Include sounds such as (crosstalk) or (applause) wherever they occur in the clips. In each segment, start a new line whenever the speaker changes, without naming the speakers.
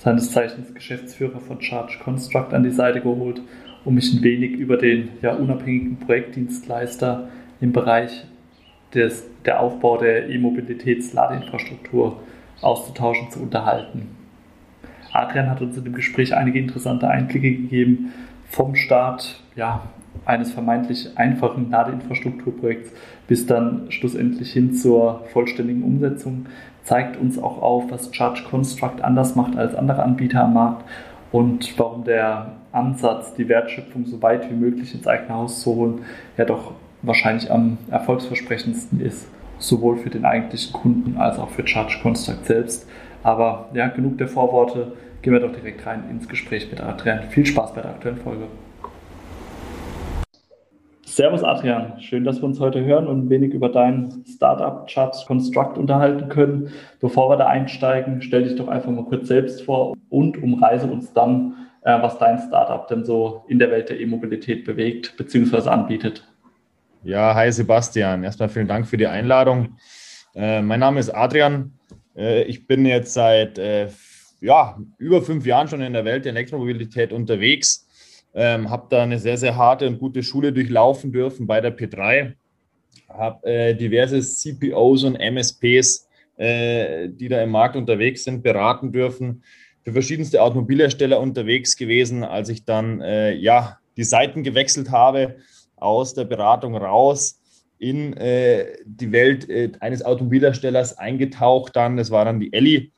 seines Zeichens Geschäftsführer von Charge Construct, an die Seite geholt, um mich ein wenig über den ja, unabhängigen Projektdienstleister im Bereich des, der Aufbau der E-Mobilitäts-Ladeinfrastruktur auszutauschen, zu unterhalten. Adrian hat uns in dem Gespräch einige interessante Einblicke gegeben vom Start ja, eines vermeintlich einfachen Ladeinfrastrukturprojekts bis dann schlussendlich hin zur vollständigen Umsetzung zeigt uns auch auf, was Charge Construct anders macht als andere Anbieter am Markt und warum der Ansatz, die Wertschöpfung so weit wie möglich ins eigene Haus zu holen, ja doch wahrscheinlich am erfolgsversprechendsten ist, sowohl für den eigentlichen Kunden als auch für Charge Construct selbst. Aber ja, genug der Vorworte, gehen wir doch direkt rein ins Gespräch mit Adrian. Viel Spaß bei der aktuellen Folge. Servus Adrian, schön, dass wir uns heute hören und ein wenig über dein Startup Chart Construct unterhalten können. Bevor wir da einsteigen, stell dich doch einfach mal kurz selbst vor und umreise uns dann, äh, was dein Startup denn so in der Welt der E-Mobilität bewegt bzw. anbietet.
Ja, hi Sebastian. Erstmal vielen Dank für die Einladung. Äh, mein Name ist Adrian. Äh, ich bin jetzt seit ja, über fünf Jahren schon in der Welt der Elektromobilität unterwegs ähm, habe da eine sehr, sehr harte und gute Schule durchlaufen dürfen bei der P3. Habe äh, diverse CPOs und MSPs, äh, die da im Markt unterwegs sind, beraten dürfen. Für verschiedenste Automobilhersteller unterwegs gewesen, als ich dann äh, ja, die Seiten gewechselt habe, aus der Beratung raus in äh, die Welt äh, eines Automobilherstellers eingetaucht dann. Das war dann die Elli.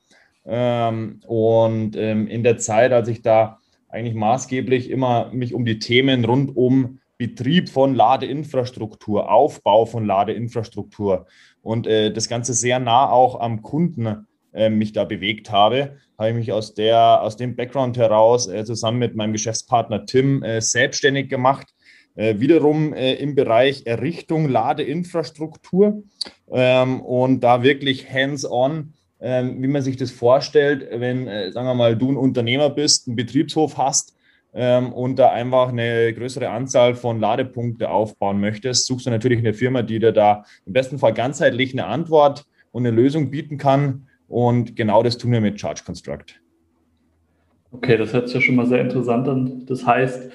Ähm, und ähm, in der Zeit, als ich da eigentlich maßgeblich immer mich um die Themen rund um Betrieb von Ladeinfrastruktur, Aufbau von Ladeinfrastruktur und äh, das Ganze sehr nah auch am Kunden äh, mich da bewegt habe, habe ich mich aus, der, aus dem Background heraus äh, zusammen mit meinem Geschäftspartner Tim äh, selbstständig gemacht. Äh, wiederum im Bereich Errichtung Ladeinfrastruktur ähm, und da wirklich hands-on wie man sich das vorstellt, wenn, äh, sagen wir mal, du ein Unternehmer bist, einen Betriebshof hast ähm, und da einfach eine größere Anzahl von Ladepunkte aufbauen möchtest, suchst du natürlich eine Firma, die dir da im besten Fall ganzheitlich eine Antwort und eine Lösung bieten kann. Und genau das tun wir mit Charge Construct.
Okay, das hört sich ja schon mal sehr interessant an. Das heißt,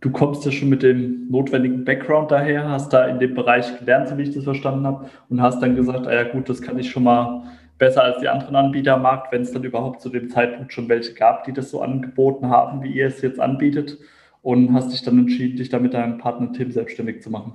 du kommst ja schon mit dem notwendigen Background daher, hast da in dem Bereich gelernt, so wie ich das verstanden habe, und hast dann gesagt, ah ja gut, das kann ich schon mal besser als die anderen Anbieter am Markt, wenn es dann überhaupt zu dem Zeitpunkt schon welche gab, die das so angeboten haben, wie ihr es jetzt anbietet und hast dich dann entschieden, dich da mit deinem Partner Tim selbstständig zu machen.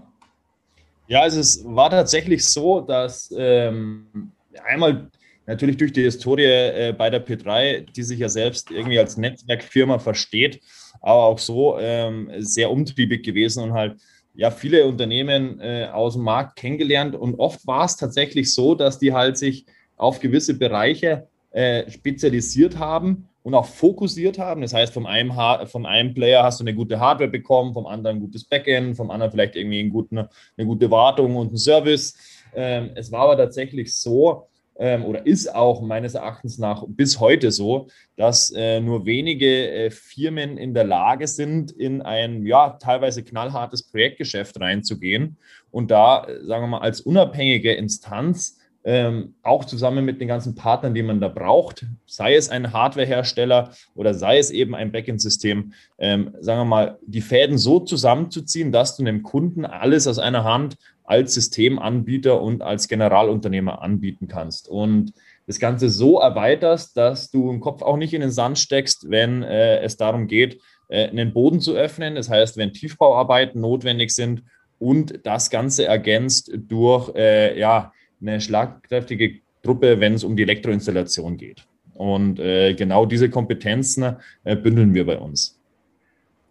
Ja, also es war tatsächlich so, dass ähm, einmal natürlich durch die Historie äh, bei der P3, die sich ja selbst irgendwie als Netzwerkfirma versteht, aber auch so ähm, sehr umtriebig gewesen und halt ja viele Unternehmen äh, aus dem Markt kennengelernt und oft war es tatsächlich so, dass die halt sich auf gewisse Bereiche äh, spezialisiert haben und auch fokussiert haben. Das heißt, vom einem, vom einen Player hast du eine gute Hardware bekommen, vom anderen ein gutes Backend, vom anderen vielleicht irgendwie einen guten, eine gute Wartung und einen Service. Ähm, es war aber tatsächlich so, ähm, oder ist auch meines Erachtens nach bis heute so, dass äh, nur wenige äh, Firmen in der Lage sind, in ein ja teilweise knallhartes Projektgeschäft reinzugehen und da, äh, sagen wir mal, als unabhängige Instanz ähm, auch zusammen mit den ganzen Partnern, die man da braucht, sei es ein Hardwarehersteller oder sei es eben ein Backend-System, ähm, sagen wir mal, die Fäden so zusammenzuziehen, dass du dem Kunden alles aus einer Hand als Systemanbieter und als Generalunternehmer anbieten kannst. Und das Ganze so erweiterst, dass du im Kopf auch nicht in den Sand steckst, wenn äh, es darum geht, äh, einen Boden zu öffnen. Das heißt, wenn Tiefbauarbeiten notwendig sind und das Ganze ergänzt durch äh, ja, eine schlagkräftige Truppe, wenn es um die Elektroinstallation geht. Und äh, genau diese Kompetenzen äh, bündeln wir bei uns.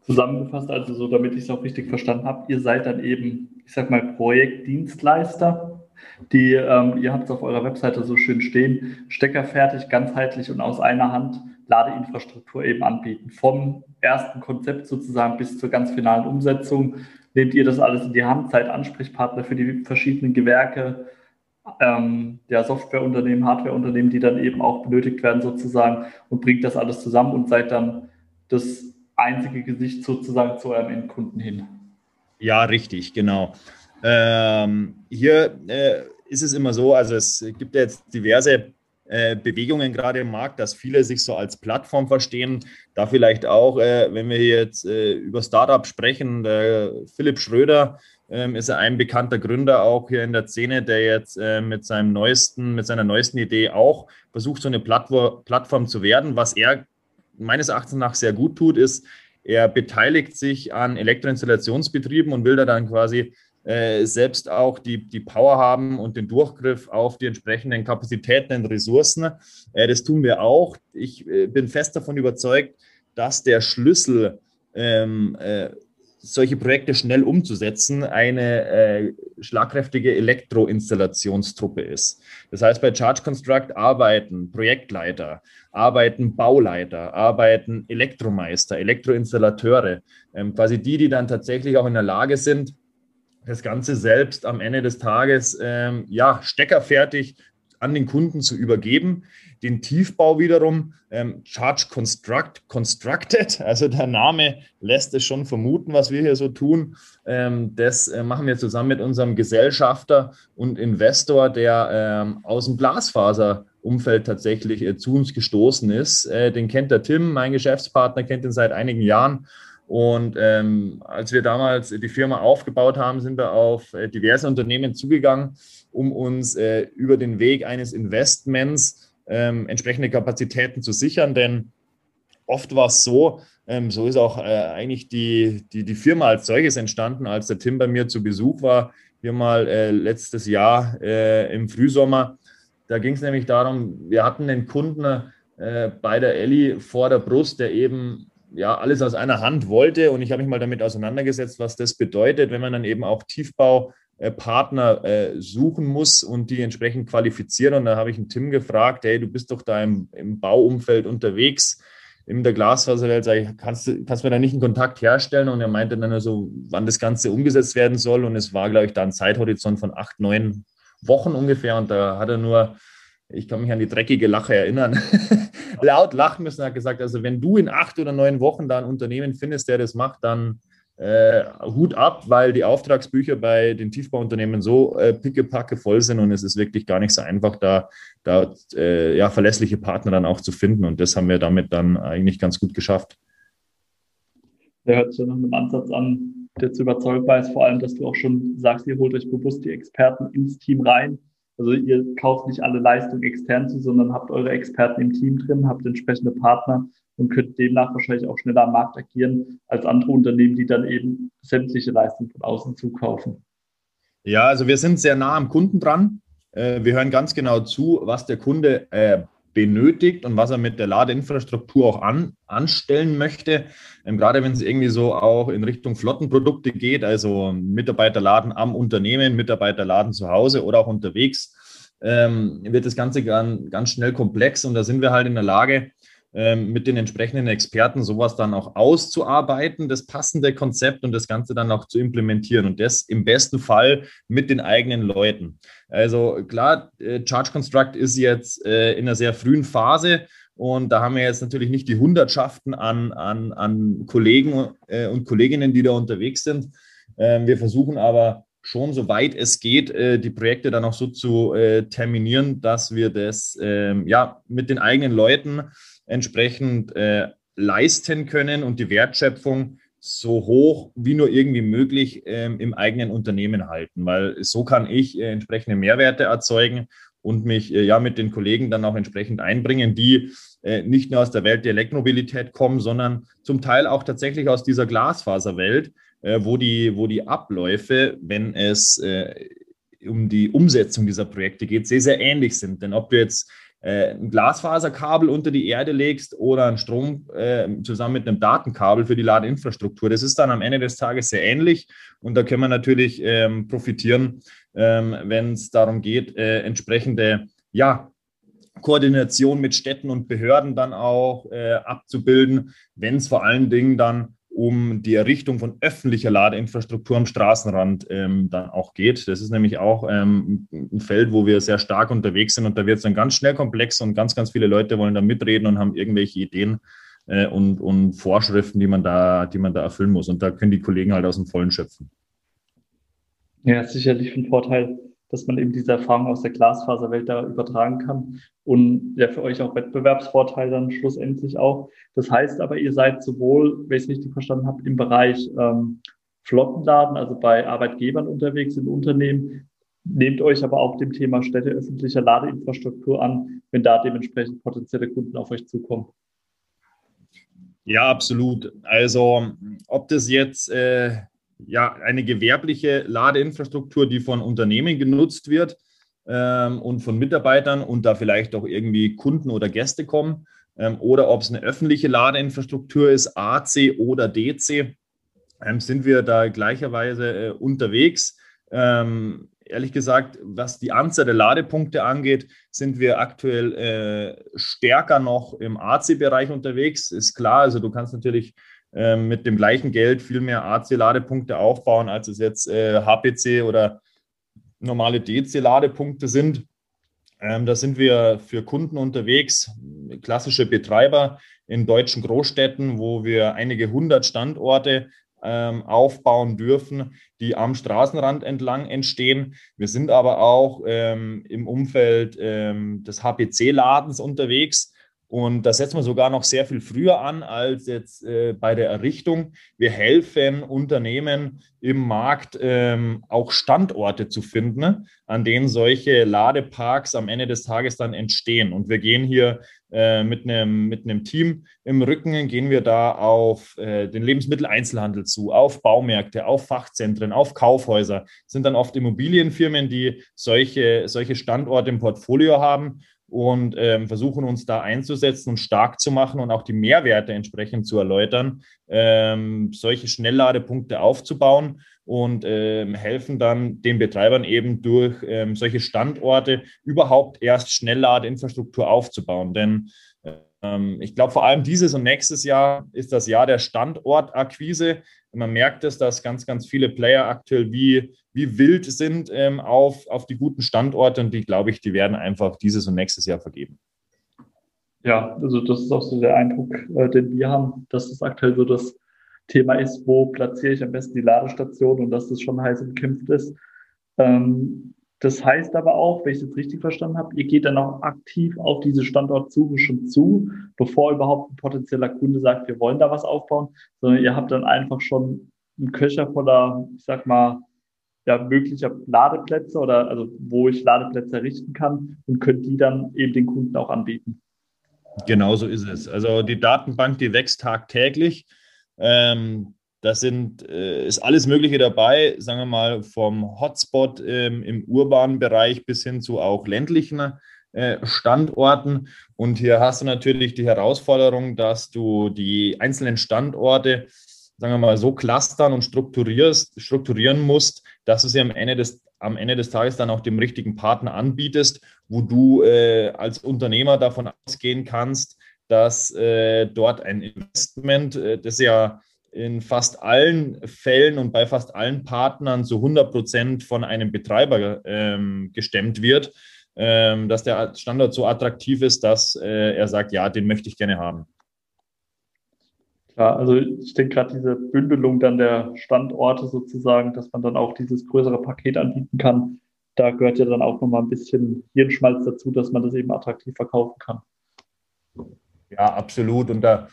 Zusammengefasst, also so, damit ich es auch richtig verstanden habe, ihr seid dann eben, ich sag mal, Projektdienstleister, die, ähm, ihr habt es auf eurer Webseite so schön stehen, steckerfertig, ganzheitlich und aus einer Hand Ladeinfrastruktur eben anbieten. Vom ersten Konzept sozusagen bis zur ganz finalen Umsetzung nehmt ihr das alles in die Hand, seid Ansprechpartner für die verschiedenen Gewerke, ähm, ja, Softwareunternehmen, Hardwareunternehmen, die dann eben auch benötigt werden sozusagen und bringt das alles zusammen und seid dann das einzige Gesicht sozusagen zu eurem Endkunden hin.
Ja, richtig, genau. Ähm, hier äh, ist es immer so, also es gibt jetzt diverse äh, Bewegungen gerade im Markt, dass viele sich so als Plattform verstehen. Da vielleicht auch, äh, wenn wir jetzt äh, über Startup sprechen, Philipp Schröder ähm, ist ein bekannter Gründer auch hier in der Szene, der jetzt äh, mit seinem neuesten, mit seiner neuesten Idee auch versucht, so eine Plattform, Plattform zu werden. Was er meines Erachtens nach sehr gut tut, ist, er beteiligt sich an Elektroinstallationsbetrieben und will da dann quasi äh, selbst auch die, die Power haben und den Durchgriff auf die entsprechenden Kapazitäten und Ressourcen. Äh, das tun wir auch. Ich äh, bin fest davon überzeugt, dass der Schlüssel ähm, äh, solche Projekte schnell umzusetzen, eine äh, schlagkräftige Elektroinstallationstruppe ist. Das heißt, bei Charge Construct arbeiten Projektleiter, arbeiten Bauleiter, arbeiten Elektromeister, Elektroinstallateure, ähm, quasi die, die dann tatsächlich auch in der Lage sind, das Ganze selbst am Ende des Tages ähm, ja, steckerfertig an den Kunden zu übergeben. Den Tiefbau wiederum, ähm, Charge Construct, Constructed, (laughs) also der Name lässt es schon vermuten, was wir hier so tun. Ähm, das äh, machen wir zusammen mit unserem Gesellschafter und Investor, der ähm, aus dem Glasfaserumfeld tatsächlich äh, zu uns gestoßen ist. Äh, den kennt der Tim, mein Geschäftspartner, kennt ihn seit einigen Jahren. Und ähm, als wir damals die Firma aufgebaut haben, sind wir auf äh, diverse Unternehmen zugegangen, um uns äh, über den Weg eines Investments ähm, entsprechende Kapazitäten zu sichern. Denn oft war es so, ähm, so ist auch äh, eigentlich die, die, die Firma als solches entstanden, als der Tim bei mir zu Besuch war, hier mal äh, letztes Jahr äh, im Frühsommer. Da ging es nämlich darum, wir hatten einen Kunden äh, bei der Elli vor der Brust, der eben ja, alles aus einer Hand wollte. Und ich habe mich mal damit auseinandergesetzt, was das bedeutet, wenn man dann eben auch Tiefbaupartner äh, suchen muss und die entsprechend qualifizieren. Und da habe ich einen Tim gefragt, hey, du bist doch da im, im Bauumfeld unterwegs, in der Glasfaserwelt, sag ich, kannst du kannst mir da nicht einen Kontakt herstellen? Und er meinte dann also, wann das Ganze umgesetzt werden soll. Und es war, glaube ich, da ein Zeithorizont von acht, neun Wochen ungefähr. Und da hat er nur ich kann mich an die dreckige Lache erinnern, (laughs) laut lachen müssen. Er hat gesagt, also wenn du in acht oder neun Wochen da ein Unternehmen findest, der das macht, dann äh, Hut ab, weil die Auftragsbücher bei den Tiefbauunternehmen so äh, pickepacke voll sind und es ist wirklich gar nicht so einfach, da, da äh, ja, verlässliche Partner dann auch zu finden. Und das haben wir damit dann eigentlich ganz gut geschafft.
Der hört sich nach einem Ansatz an, der zu überzeugbar ist, vor allem, dass du auch schon sagst, ihr holt euch bewusst die Experten ins Team rein also ihr kauft nicht alle Leistungen extern zu, sondern habt eure Experten im Team drin, habt entsprechende Partner und könnt demnach wahrscheinlich auch schneller am Markt agieren als andere Unternehmen, die dann eben sämtliche Leistungen von außen zukaufen.
Ja, also wir sind sehr nah am Kunden dran. Äh, wir hören ganz genau zu, was der Kunde äh, benötigt und was er mit der Ladeinfrastruktur auch an, anstellen möchte. Ähm, gerade wenn es irgendwie so auch in Richtung Flottenprodukte geht, also Mitarbeiterladen am Unternehmen, Mitarbeiterladen zu Hause oder auch unterwegs, ähm, wird das Ganze ganz, schnell komplex und da sind wir halt in der Lage, mit den entsprechenden Experten sowas dann auch auszuarbeiten, das passende Konzept und das Ganze dann auch zu implementieren und das im besten Fall mit den eigenen Leuten. Also klar, äh, Charge Construct ist jetzt äh, in einer sehr frühen Phase und da haben wir jetzt natürlich nicht die Hundertschaften an, an, an Kollegen äh, und Kolleginnen, die da unterwegs sind. Ähm, wir versuchen aber schon, soweit es geht, die Projekte dann auch so zu terminieren, dass wir das ähm, ja mit den eigenen Leuten entsprechend äh, leisten können und die Wertschöpfung so hoch wie nur irgendwie möglich ähm, im eigenen Unternehmen halten, weil so kann ich äh, entsprechende Mehrwerte erzeugen und mich äh, ja mit den Kollegen dann auch entsprechend einbringen, die äh, nicht nur aus der Welt der Elektromobilität kommen, sondern zum Teil auch tatsächlich aus dieser Glasfaserwelt, äh, wo, die, wo die Abläufe, wenn es äh, um die Umsetzung dieser Projekte geht, sehr, sehr ähnlich sind. Denn ob du jetzt ein Glasfaserkabel unter die Erde legst oder ein Strom äh, zusammen mit einem Datenkabel für die Ladeinfrastruktur. Das ist dann am Ende des Tages sehr ähnlich und da können wir natürlich ähm, profitieren, ähm, wenn es darum geht, äh, entsprechende ja, Koordination mit Städten und Behörden dann auch äh, abzubilden, wenn es vor allen Dingen dann um die Errichtung von öffentlicher Ladeinfrastruktur am Straßenrand ähm, dann auch geht. Das ist nämlich auch ähm, ein Feld, wo wir sehr stark unterwegs sind und da wird es dann ganz schnell komplex und ganz, ganz viele Leute wollen da mitreden und haben irgendwelche Ideen äh, und, und Vorschriften, die man, da, die man da erfüllen muss. Und da können die Kollegen halt aus dem Vollen schöpfen.
Ja, sicherlich ein Vorteil, dass man eben diese Erfahrung aus der Glasfaserwelt da übertragen kann und ja für euch auch Wettbewerbsvorteil dann schlussendlich auch. Das heißt aber, ihr seid sowohl, wenn ich es richtig verstanden habe, im Bereich ähm, Flottenladen, also bei Arbeitgebern unterwegs in Unternehmen, nehmt euch aber auch dem Thema Städte öffentlicher Ladeinfrastruktur an, wenn da dementsprechend potenzielle Kunden auf euch zukommen.
Ja, absolut. Also ob das jetzt äh, ja, eine gewerbliche Ladeinfrastruktur, die von Unternehmen genutzt wird ähm, und von Mitarbeitern und da vielleicht auch irgendwie Kunden oder Gäste kommen, ähm, oder ob es eine öffentliche Ladeinfrastruktur ist, AC oder DC, ähm, sind wir da gleicherweise äh, unterwegs. Ähm, ehrlich gesagt, was die Anzahl der Ladepunkte angeht, sind wir aktuell äh, stärker noch im AC-Bereich unterwegs. Ist klar, also du kannst natürlich mit dem gleichen Geld viel mehr AC-Ladepunkte aufbauen, als es jetzt äh, HPC oder normale DC-Ladepunkte sind. Ähm, da sind wir für Kunden unterwegs, klassische Betreiber in deutschen Großstädten, wo wir einige hundert Standorte ähm, aufbauen dürfen, die am Straßenrand entlang entstehen. Wir sind aber auch ähm, im Umfeld ähm, des HPC-Ladens unterwegs. Und da setzen wir sogar noch sehr viel früher an als jetzt äh, bei der Errichtung. Wir helfen Unternehmen im Markt ähm, auch Standorte zu finden, an denen solche Ladeparks am Ende des Tages dann entstehen. Und wir gehen hier äh, mit, einem, mit einem Team im Rücken, gehen wir da auf äh, den Lebensmitteleinzelhandel zu, auf Baumärkte, auf Fachzentren, auf Kaufhäuser. Das sind dann oft Immobilienfirmen, die solche, solche Standorte im Portfolio haben und ähm, versuchen uns da einzusetzen und stark zu machen und auch die Mehrwerte entsprechend zu erläutern, ähm, solche Schnellladepunkte aufzubauen und ähm, helfen dann den Betreibern eben durch ähm, solche Standorte überhaupt erst Schnellladeinfrastruktur aufzubauen. Denn ich glaube, vor allem dieses und nächstes Jahr ist das Jahr der Standortakquise. Man merkt es, dass ganz, ganz viele Player aktuell wie, wie wild sind ähm, auf, auf die guten Standorte und die, glaube ich, die werden einfach dieses und nächstes Jahr vergeben.
Ja, also das ist auch so der Eindruck, äh, den wir haben, dass das aktuell so das Thema ist, wo platziere ich am besten die Ladestation und dass das schon heiß umkämpft ist. Ähm, das heißt aber auch, wenn ich es jetzt richtig verstanden habe, ihr geht dann auch aktiv auf diese Standortsuche schon zu, bevor überhaupt ein potenzieller Kunde sagt, wir wollen da was aufbauen, sondern ihr habt dann einfach schon einen Köcher voller, ich sag mal, ja, möglicher Ladeplätze oder also wo ich Ladeplätze errichten kann und könnt die dann eben den Kunden auch anbieten.
Genau so ist es. Also die Datenbank, die wächst tagtäglich. Ähm, da sind, äh, ist alles Mögliche dabei, sagen wir mal, vom Hotspot ähm, im urbanen Bereich bis hin zu auch ländlichen äh, Standorten. Und hier hast du natürlich die Herausforderung, dass du die einzelnen Standorte, sagen wir mal, so clustern und strukturierst, strukturieren musst, dass du sie am Ende des, am Ende des Tages dann auch dem richtigen Partner anbietest, wo du äh, als Unternehmer davon ausgehen kannst, dass äh, dort ein Investment, äh, das ja in fast allen Fällen und bei fast allen Partnern zu 100 Prozent von einem Betreiber ähm, gestemmt wird, ähm, dass der Standort so attraktiv ist, dass äh, er sagt, ja, den möchte ich gerne haben.
Klar, also ich denke gerade diese Bündelung dann der Standorte sozusagen, dass man dann auch dieses größere Paket anbieten kann, da gehört ja dann auch nochmal ein bisschen Hirnschmalz dazu, dass man das eben attraktiv verkaufen kann.
Ja, absolut. Und da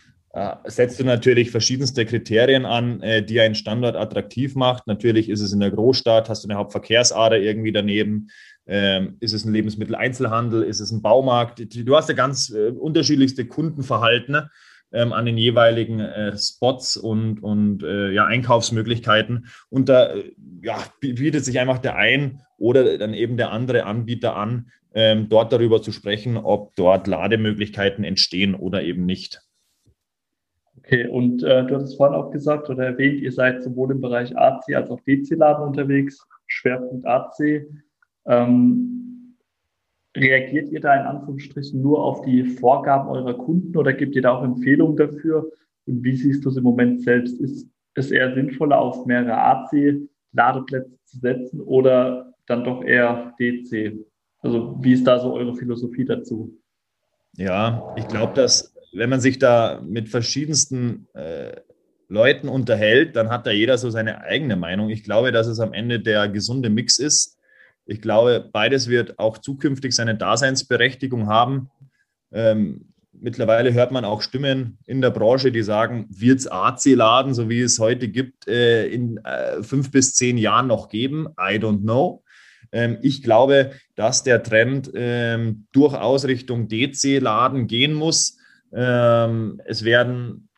setzt du natürlich verschiedenste Kriterien an, äh, die einen Standort attraktiv macht. Natürlich ist es in der Großstadt, hast du eine Hauptverkehrsader irgendwie daneben, ähm, ist es ein Lebensmitteleinzelhandel, ist es ein Baumarkt. Du hast ja ganz äh, unterschiedlichste Kundenverhalten ähm, an den jeweiligen Spots und, und ja, Einkaufsmöglichkeiten. Und da ja, bietet sich einfach der ein oder dann eben der andere Anbieter an, ähm, dort darüber zu sprechen, ob dort Lademöglichkeiten entstehen oder eben nicht.
Okay, und äh, du hattest vorhin auch gesagt oder erwähnt, ihr seid sowohl im Bereich AC als auch DC-Laden unterwegs, Schwerpunkt AC. Ähm, reagiert ihr da in Anführungsstrichen nur auf die Vorgaben eurer Kunden oder gibt ihr da auch Empfehlungen dafür? Und wie siehst du es im Moment selbst? Ist es eher sinnvoller, auf mehrere AC-Ladeplätze zu setzen oder dann doch eher DC? Also wie ist da so eure Philosophie dazu?
Ja, ich glaube, dass wenn man sich da mit verschiedensten äh, Leuten unterhält, dann hat da jeder so seine eigene Meinung. Ich glaube, dass es am Ende der gesunde Mix ist. Ich glaube, beides wird auch zukünftig seine Daseinsberechtigung haben. Ähm, mittlerweile hört man auch Stimmen in der Branche, die sagen, wird es AC-Laden, so wie es heute gibt, äh, in äh, fünf bis zehn Jahren noch geben? I don't know. Ähm, ich glaube, dass der Trend ähm, durchaus Richtung DC-Laden gehen muss. Ähm, es werden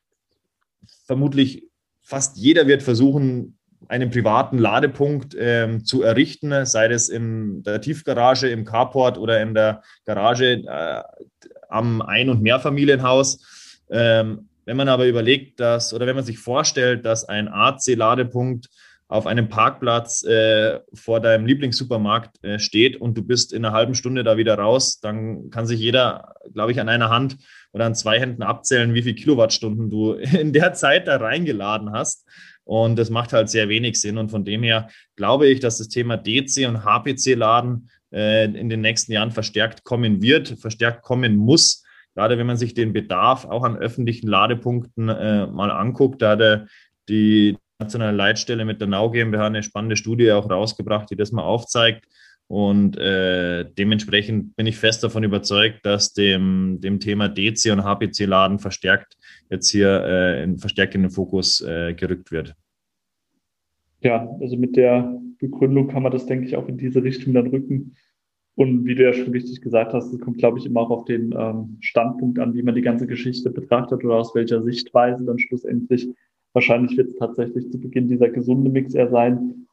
vermutlich fast jeder wird versuchen, einen privaten Ladepunkt ähm, zu errichten, sei es in der Tiefgarage, im Carport oder in der Garage äh, am Ein- und Mehrfamilienhaus. Ähm, wenn man aber überlegt, dass oder wenn man sich vorstellt, dass ein AC-Ladepunkt auf einem Parkplatz äh, vor deinem Lieblingssupermarkt äh, steht und du bist in einer halben Stunde da wieder raus, dann kann sich jeder, glaube ich, an einer Hand oder an zwei Händen abzählen, wie viele Kilowattstunden du (laughs) in der Zeit da reingeladen hast. Und das macht halt sehr wenig Sinn. Und von dem her glaube ich, dass das Thema DC und HPC-Laden äh, in den nächsten Jahren verstärkt kommen wird, verstärkt kommen muss. Gerade wenn man sich den Bedarf auch an öffentlichen Ladepunkten äh, mal anguckt, da hat die nationale Leitstelle mit der Nau GmbH eine spannende Studie auch rausgebracht, die das mal aufzeigt, und äh, dementsprechend bin ich fest davon überzeugt, dass dem, dem Thema DC und HPC-Laden verstärkt jetzt hier äh, in, verstärkt in den Fokus äh, gerückt wird.
Ja, also mit der Begründung kann man das, denke ich, auch in diese Richtung dann rücken. Und wie du ja schon richtig gesagt hast, es kommt, glaube ich, immer auch auf den ähm, Standpunkt an, wie man die ganze Geschichte betrachtet oder aus welcher Sichtweise dann schlussendlich. Wahrscheinlich wird es tatsächlich zu Beginn dieser gesunde Mix eher sein,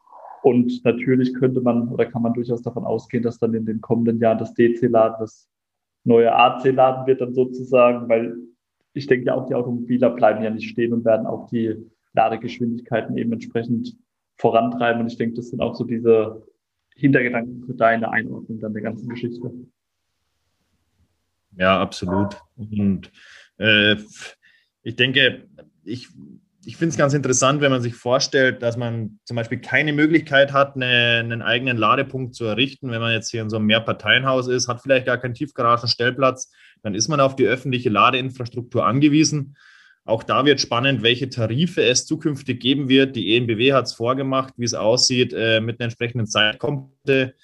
und natürlich könnte man oder kann man durchaus davon ausgehen, dass dann in den kommenden Jahren das DC-Laden das neue AC-Laden wird dann sozusagen, weil ich denke ja auch die Automobiler bleiben ja nicht stehen und werden auch die Ladegeschwindigkeiten eben entsprechend vorantreiben. Und ich denke, das sind auch so diese Hintergedanken für deine Einordnung dann der ganzen Geschichte.
Ja, absolut. Und äh, ich denke, ich ich finde es ganz interessant, wenn man sich vorstellt, dass man zum Beispiel keine Möglichkeit hat, eine, einen eigenen Ladepunkt zu errichten. Wenn man jetzt hier in so einem Mehrparteienhaus ist, hat vielleicht gar keinen Tiefgaragenstellplatz, dann ist man auf die öffentliche Ladeinfrastruktur angewiesen. Auch da wird spannend, welche Tarife es zukünftig geben wird. Die ENBW hat es vorgemacht, wie es aussieht äh, mit einer entsprechenden Zeitkomponente.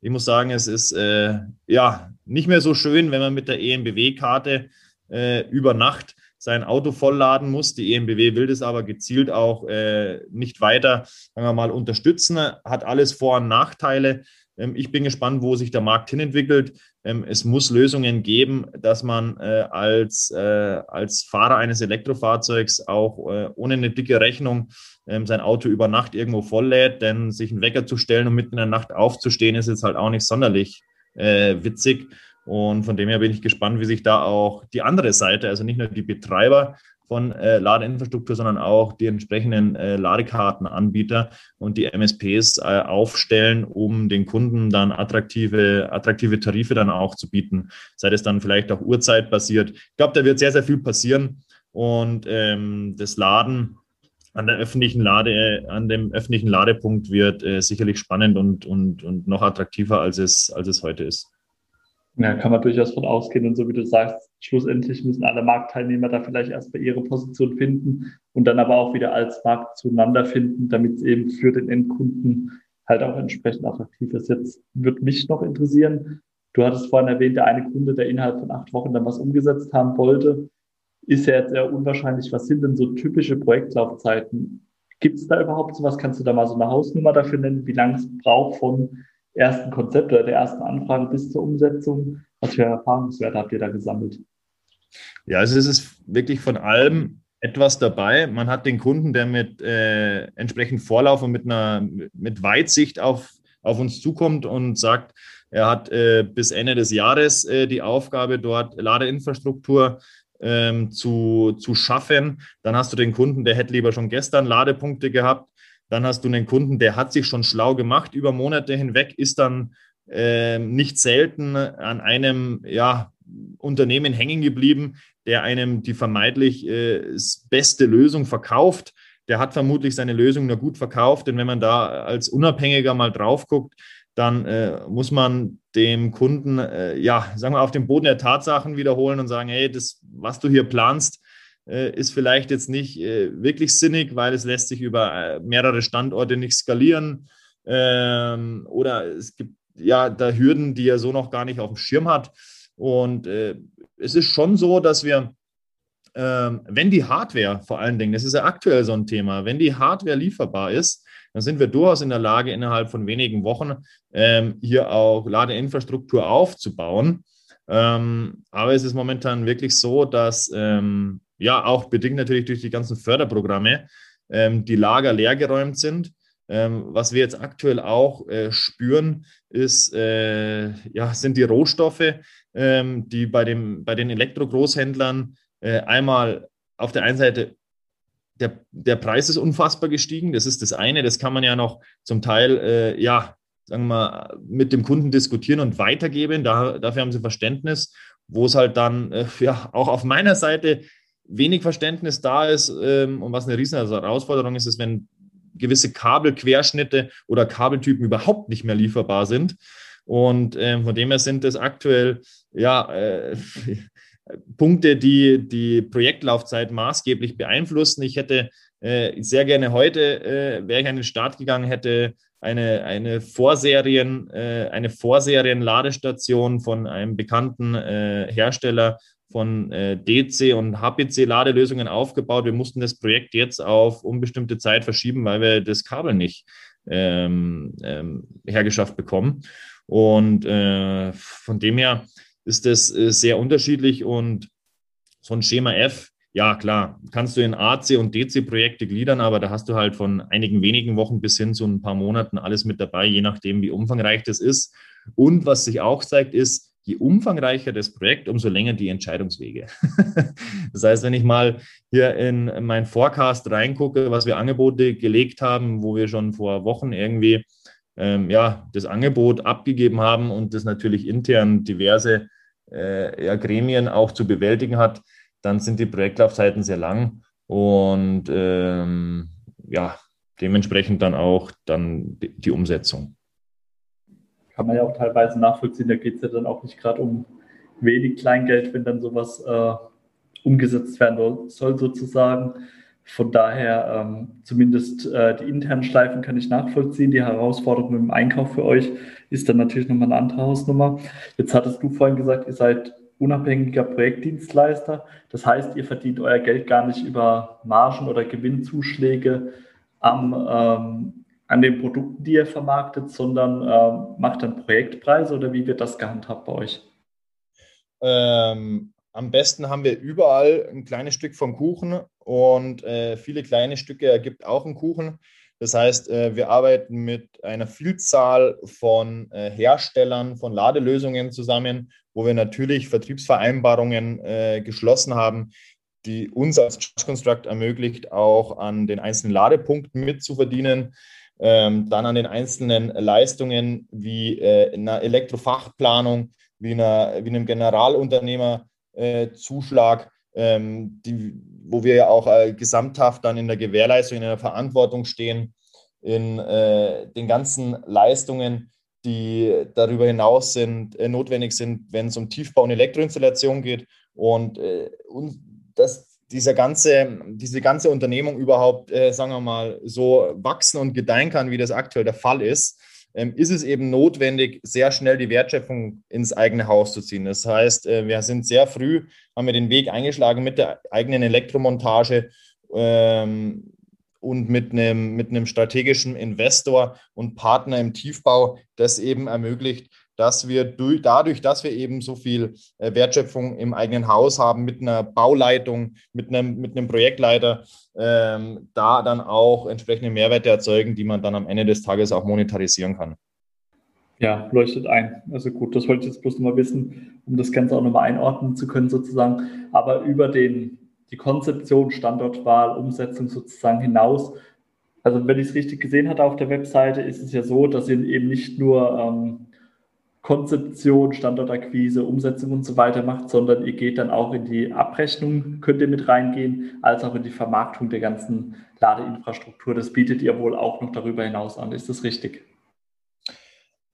Ich muss sagen, es ist äh, ja nicht mehr so schön, wenn man mit der ENBW-Karte äh, über Nacht sein Auto vollladen muss. Die EMBW will das aber gezielt auch äh, nicht weiter, sagen wir mal, unterstützen. Hat alles Vor- und Nachteile. Ähm, ich bin gespannt, wo sich der Markt hinentwickelt. Ähm, es muss Lösungen geben, dass man äh, als, äh, als Fahrer eines Elektrofahrzeugs auch äh, ohne eine dicke Rechnung ähm, sein Auto über Nacht irgendwo volllädt, denn sich einen Wecker zu stellen und mitten in der Nacht aufzustehen, ist jetzt halt auch nicht sonderlich äh, witzig. Und von dem her bin ich gespannt, wie sich da auch die andere Seite, also nicht nur die Betreiber von äh, Ladeinfrastruktur, sondern auch die entsprechenden äh, Ladekartenanbieter und die MSPs äh, aufstellen, um den Kunden dann attraktive, attraktive Tarife dann auch zu bieten. Sei es dann vielleicht auch Uhrzeitbasiert. Ich glaube, da wird sehr, sehr viel passieren und ähm, das Laden an der öffentlichen Lade, an dem öffentlichen Ladepunkt wird äh, sicherlich spannend und, und, und noch attraktiver, als es, als es heute ist.
Ja, kann man durchaus von ausgehen. Und so wie du sagst, schlussendlich müssen alle Marktteilnehmer da vielleicht erstmal ihre Position finden und dann aber auch wieder als Markt zueinander finden, damit es eben für den Endkunden halt auch entsprechend attraktiv ist. Jetzt würde mich noch interessieren, du hattest vorhin erwähnt, der eine Kunde, der innerhalb von acht Wochen dann was umgesetzt haben wollte, ist ja jetzt eher unwahrscheinlich. Was sind denn so typische Projektlaufzeiten? Gibt es da überhaupt sowas? Kannst du da mal so eine Hausnummer dafür nennen, wie lange es braucht von ersten Konzept oder der ersten Anfrage bis zur Umsetzung? Was für Erfahrungswerte habt ihr da gesammelt?
Ja, also es ist wirklich von allem etwas dabei. Man hat den Kunden, der mit äh, entsprechend Vorlauf und mit einer mit Weitsicht auf, auf uns zukommt und sagt, er hat äh, bis Ende des Jahres äh, die Aufgabe, dort Ladeinfrastruktur ähm, zu, zu schaffen. Dann hast du den Kunden, der hätte lieber schon gestern Ladepunkte gehabt. Dann hast du einen Kunden, der hat sich schon schlau gemacht über Monate hinweg, ist dann äh, nicht selten an einem ja, Unternehmen hängen geblieben, der einem die vermeintlich äh, beste Lösung verkauft. Der hat vermutlich seine Lösung nur gut verkauft, denn wenn man da als Unabhängiger mal drauf guckt, dann äh, muss man dem Kunden, äh, ja, sagen wir, auf dem Boden der Tatsachen wiederholen und sagen, hey, das, was du hier planst, ist vielleicht jetzt nicht äh, wirklich sinnig, weil es lässt sich über äh, mehrere Standorte nicht skalieren. Ähm, oder es gibt ja da Hürden, die er so noch gar nicht auf dem Schirm hat. Und äh, es ist schon so, dass wir, ähm, wenn die Hardware vor allen Dingen, das ist ja aktuell so ein Thema, wenn die Hardware lieferbar ist, dann sind wir durchaus in der Lage, innerhalb von wenigen Wochen ähm, hier auch Ladeinfrastruktur aufzubauen. Ähm, aber es ist momentan wirklich so, dass ähm, ja auch bedingt natürlich durch die ganzen Förderprogramme ähm, die Lager leergeräumt sind. Ähm, was wir jetzt aktuell auch äh, spüren, ist, äh, ja, sind die Rohstoffe, ähm, die bei, dem, bei den Elektrogroßhändlern äh, einmal auf der einen Seite der, der Preis ist unfassbar gestiegen. Das ist das eine. Das kann man ja noch zum Teil, äh, ja, sagen wir mal, mit dem Kunden diskutieren und weitergeben. Da, dafür haben sie Verständnis, wo es halt dann, äh, ja, auch auf meiner Seite wenig Verständnis da ist ähm, und was eine riesen Herausforderung ist, ist, wenn gewisse Kabelquerschnitte oder Kabeltypen überhaupt nicht mehr lieferbar sind. Und äh, von dem her sind es aktuell ja äh, (laughs) Punkte, die die Projektlaufzeit maßgeblich beeinflussen. Ich hätte äh, sehr gerne heute, äh, wäre ich an den Start gegangen, hätte eine, eine Vorserien, äh, eine Vorserien-Ladestation von einem bekannten äh, Hersteller von äh, DC und HPC-Ladelösungen aufgebaut. Wir mussten das Projekt jetzt auf unbestimmte Zeit verschieben, weil wir das Kabel nicht ähm, ähm, hergeschafft bekommen. Und äh, von dem her ist das äh, sehr unterschiedlich und so ein Schema F, ja klar, kannst du in AC und DC-Projekte gliedern, aber da hast du halt von einigen wenigen Wochen bis hin zu ein paar Monaten alles mit dabei, je nachdem, wie umfangreich das ist. Und was sich auch zeigt, ist, je umfangreicher das Projekt, umso länger die Entscheidungswege. (laughs) das heißt, wenn ich mal hier in meinen Forecast reingucke, was wir Angebote gelegt haben, wo wir schon vor Wochen irgendwie ähm, ja, das Angebot abgegeben haben und das natürlich intern diverse äh, ja, Gremien auch zu bewältigen hat, dann sind die Projektlaufzeiten sehr lang und ähm, ja, dementsprechend dann auch dann die, die Umsetzung
kann man ja auch teilweise nachvollziehen. Da geht es ja dann auch nicht gerade um wenig Kleingeld, wenn dann sowas äh, umgesetzt werden soll, sozusagen. Von daher, ähm, zumindest äh, die internen Schleifen kann ich nachvollziehen. Die Herausforderung im Einkauf für euch ist dann natürlich nochmal eine andere Hausnummer. Jetzt hattest du vorhin gesagt, ihr seid unabhängiger Projektdienstleister. Das heißt, ihr verdient euer Geld gar nicht über Margen oder Gewinnzuschläge am ähm, an den Produkten, die ihr vermarktet, sondern äh, macht dann Projektpreise oder wie wird das gehandhabt bei euch?
Ähm, am besten haben wir überall ein kleines Stück vom Kuchen und äh, viele kleine Stücke ergibt auch ein Kuchen. Das heißt, äh, wir arbeiten mit einer Vielzahl von äh, Herstellern von Ladelösungen zusammen, wo wir natürlich Vertriebsvereinbarungen äh, geschlossen haben, die uns als Charge Construct ermöglicht, auch an den einzelnen Ladepunkten mitzuverdienen ähm, dann an den einzelnen Leistungen wie äh, einer Elektrofachplanung, wie, einer, wie einem Generalunternehmerzuschlag, äh, ähm, wo wir ja auch äh, gesamthaft dann in der Gewährleistung, in der Verantwortung stehen, in äh, den ganzen Leistungen, die darüber hinaus sind, äh, notwendig sind, wenn es um Tiefbau und Elektroinstallation geht. Und, äh, und das dieser ganze, diese ganze Unternehmung überhaupt, äh, sagen wir mal, so wachsen und gedeihen kann, wie das aktuell der Fall ist, ähm, ist es eben notwendig, sehr schnell die Wertschöpfung ins eigene Haus zu ziehen. Das heißt, äh, wir sind sehr früh, haben wir den Weg eingeschlagen mit der eigenen Elektromontage ähm, und mit einem, mit einem strategischen Investor und Partner im Tiefbau, das eben ermöglicht, dass wir durch, dadurch, dass wir eben so viel äh, Wertschöpfung im eigenen Haus haben, mit einer Bauleitung, mit einem, mit einem Projektleiter, ähm, da dann auch entsprechende Mehrwerte erzeugen, die man dann am Ende des Tages auch monetarisieren kann.
Ja, leuchtet ein. Also gut, das wollte ich jetzt bloß nochmal wissen, um das Ganze auch nochmal einordnen zu können sozusagen. Aber über den, die Konzeption, Standortwahl, Umsetzung sozusagen hinaus, also wenn ich es richtig gesehen hatte auf der Webseite, ist es ja so, dass ihr eben nicht nur ähm, Konzeption, Standortakquise, Umsetzung und so weiter macht, sondern ihr geht dann auch in die Abrechnung, könnt ihr mit reingehen, als auch in die Vermarktung der ganzen Ladeinfrastruktur. Das bietet ihr wohl auch noch darüber hinaus an. Ist das richtig?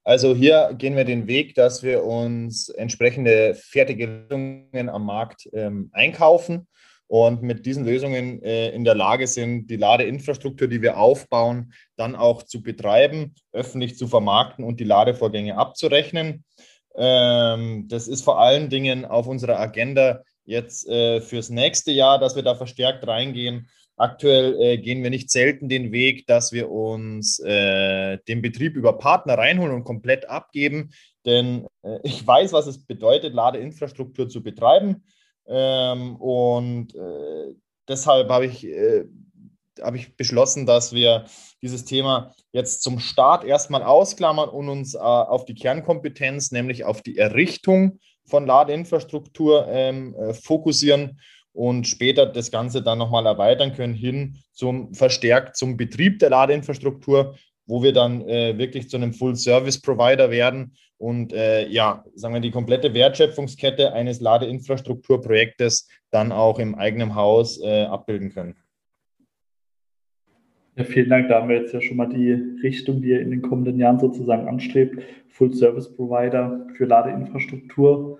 Also hier gehen wir den Weg, dass wir uns entsprechende fertige Lösungen am Markt ähm, einkaufen und mit diesen Lösungen äh, in der Lage sind, die Ladeinfrastruktur, die wir aufbauen, dann auch zu betreiben, öffentlich zu vermarkten und die Ladevorgänge abzurechnen. Ähm, das ist vor allen Dingen auf unserer Agenda jetzt äh, fürs nächste Jahr, dass wir da verstärkt reingehen. Aktuell äh, gehen wir nicht selten den Weg, dass wir uns äh, den Betrieb über Partner reinholen und komplett abgeben. Denn äh, ich weiß, was es bedeutet, Ladeinfrastruktur zu betreiben. Ähm, und äh, deshalb habe ich, äh, hab ich beschlossen, dass wir dieses Thema jetzt zum Start erstmal ausklammern und uns äh, auf die Kernkompetenz, nämlich auf die Errichtung von Ladeinfrastruktur ähm, äh, fokussieren und später das Ganze dann nochmal erweitern können hin zum verstärkt zum Betrieb der Ladeinfrastruktur, wo wir dann äh, wirklich zu einem Full-Service-Provider werden und äh, ja, sagen wir, die komplette Wertschöpfungskette eines Ladeinfrastrukturprojektes dann auch im eigenen Haus äh, abbilden können.
Ja, vielen Dank. Da haben wir jetzt ja schon mal die Richtung, die ihr in den kommenden Jahren sozusagen anstrebt. Full Service Provider für Ladeinfrastruktur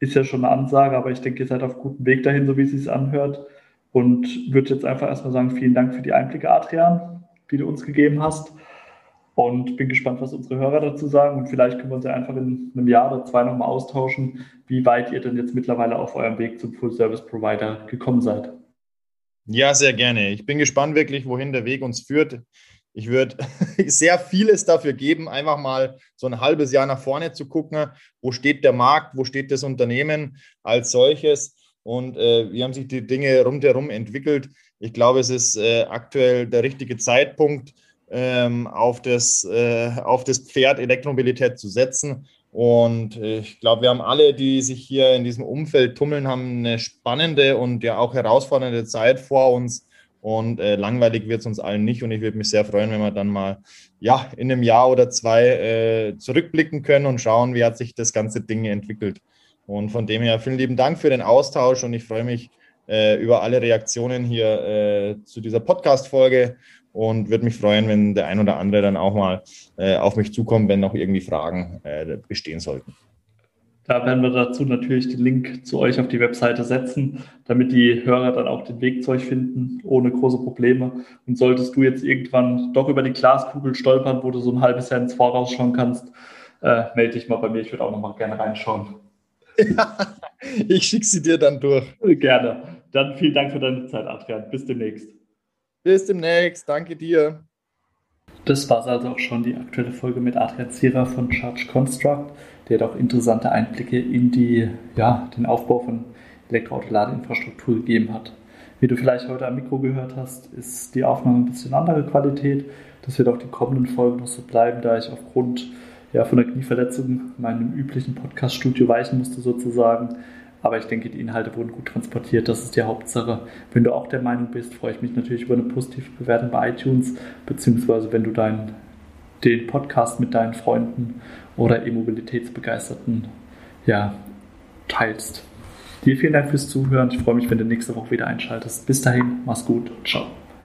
ist ja schon eine Ansage, aber ich denke, ihr seid auf gutem Weg dahin, so wie es sich anhört. Und würde jetzt einfach erstmal sagen, vielen Dank für die Einblicke, Adrian, die du uns gegeben hast. Und bin gespannt, was unsere Hörer dazu sagen. Und vielleicht können wir uns ja einfach in einem Jahr oder zwei nochmal austauschen, wie weit ihr denn jetzt mittlerweile auf eurem Weg zum Full-Service-Provider gekommen seid.
Ja, sehr gerne. Ich bin gespannt wirklich, wohin der Weg uns führt. Ich würde (laughs) sehr vieles dafür geben, einfach mal so ein halbes Jahr nach vorne zu gucken, wo steht der Markt, wo steht das Unternehmen als solches und äh, wie haben sich die Dinge rundherum entwickelt. Ich glaube, es ist äh, aktuell der richtige Zeitpunkt, auf, das, äh, auf das Pferd Elektromobilität zu setzen. Und ich glaube, wir haben alle, die sich hier in diesem Umfeld tummeln, haben eine spannende und ja auch herausfordernde Zeit vor uns. Und äh, langweilig wird es uns allen nicht. Und ich würde mich sehr freuen, wenn wir dann mal ja, in einem Jahr oder zwei äh, zurückblicken können und schauen, wie hat sich das ganze Ding entwickelt. Und von dem her vielen lieben Dank für den Austausch und ich freue mich äh, über alle Reaktionen hier äh, zu dieser Podcast-Folge und würde mich freuen, wenn der ein oder andere dann auch mal äh, auf mich zukommt, wenn noch irgendwie Fragen äh, bestehen sollten.
Da werden wir dazu natürlich den Link zu euch auf die Webseite setzen, damit die Hörer dann auch den Weg zu euch finden, ohne große Probleme. Und solltest du jetzt irgendwann doch über die Glaskugel stolpern, wo du so ein halbes Jahr ins Voraus schauen kannst, äh, melde dich mal bei mir. Ich würde auch noch mal gerne reinschauen.
Ja, ich schicke sie dir dann durch.
Gerne. Dann vielen Dank für deine Zeit, Adrian. Bis demnächst.
Bis demnächst. Danke dir.
Das war also auch schon die aktuelle Folge mit Adrian Zierer von Charge Construct. Der auch interessante Einblicke in die, ja, den Aufbau von Elektroautoladeinfrastruktur gegeben hat. Wie du vielleicht heute am Mikro gehört hast, ist die Aufnahme ein bisschen andere Qualität. Das wird auch die kommenden Folgen noch so bleiben, da ich aufgrund ja, von der Knieverletzung meinem üblichen Podcast-Studio weichen musste sozusagen. Aber ich denke, die Inhalte wurden gut transportiert. Das ist die Hauptsache. Wenn du auch der Meinung bist, freue ich mich natürlich über eine positive Bewertung bei iTunes, beziehungsweise wenn du dein, den Podcast mit deinen Freunden oder E-Mobilitätsbegeisterten ja, teilst. Dir vielen Dank fürs Zuhören. Ich freue mich, wenn du nächste Woche wieder einschaltest. Bis dahin, mach's gut. Ciao.